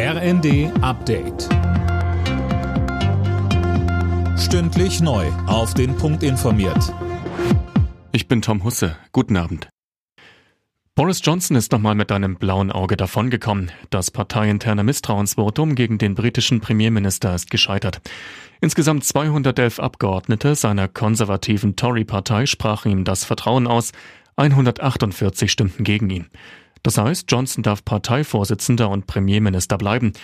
RND Update. Stündlich neu. Auf den Punkt informiert. Ich bin Tom Husse. Guten Abend. Boris Johnson ist nochmal mit einem blauen Auge davongekommen. Das parteiinterne Misstrauensvotum gegen den britischen Premierminister ist gescheitert. Insgesamt 211 Abgeordnete seiner konservativen Tory-Partei sprachen ihm das Vertrauen aus. 148 stimmten gegen ihn. Das heißt, Johnson darf Parteivorsitzender und Premierminister bleiben.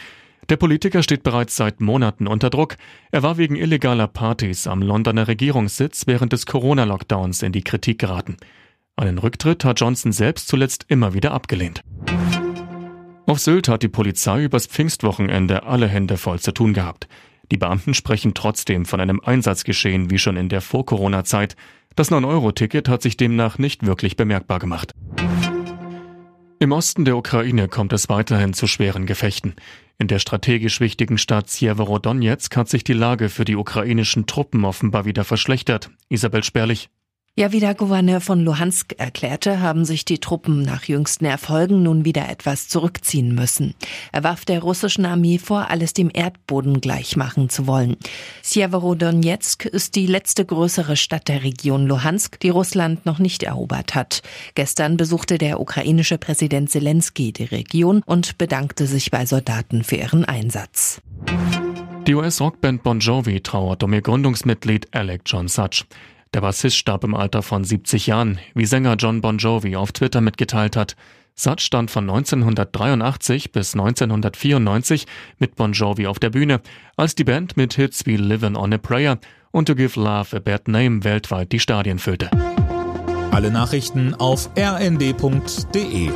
Der Politiker steht bereits seit Monaten unter Druck. Er war wegen illegaler Partys am Londoner Regierungssitz während des Corona-Lockdowns in die Kritik geraten. Einen Rücktritt hat Johnson selbst zuletzt immer wieder abgelehnt. Auf Sylt hat die Polizei übers Pfingstwochenende alle Hände voll zu tun gehabt. Die Beamten sprechen trotzdem von einem Einsatzgeschehen wie schon in der Vor-Corona-Zeit. Das 9-Euro-Ticket hat sich demnach nicht wirklich bemerkbar gemacht. Im Osten der Ukraine kommt es weiterhin zu schweren Gefechten. In der strategisch wichtigen Stadt Sjeverodonetsk hat sich die Lage für die ukrainischen Truppen offenbar wieder verschlechtert. Isabel Sperlich. Ja, wie der Gouverneur von Luhansk erklärte, haben sich die Truppen nach jüngsten Erfolgen nun wieder etwas zurückziehen müssen. Er warf der russischen Armee vor, alles dem Erdboden gleichmachen zu wollen. Sjeverodonetsk ist die letzte größere Stadt der Region Luhansk, die Russland noch nicht erobert hat. Gestern besuchte der ukrainische Präsident Zelensky die Region und bedankte sich bei Soldaten für ihren Einsatz. Die US-Rockband Bon Jovi trauert um ihr Gründungsmitglied Alec John Such. Der Bassist starb im Alter von 70 Jahren, wie Sänger John Bon Jovi auf Twitter mitgeteilt hat. Such stand von 1983 bis 1994 mit Bon Jovi auf der Bühne, als die Band mit Hits wie Livin' on a Prayer und To Give Love a Bad Name weltweit die Stadien füllte. Alle Nachrichten auf rnd.de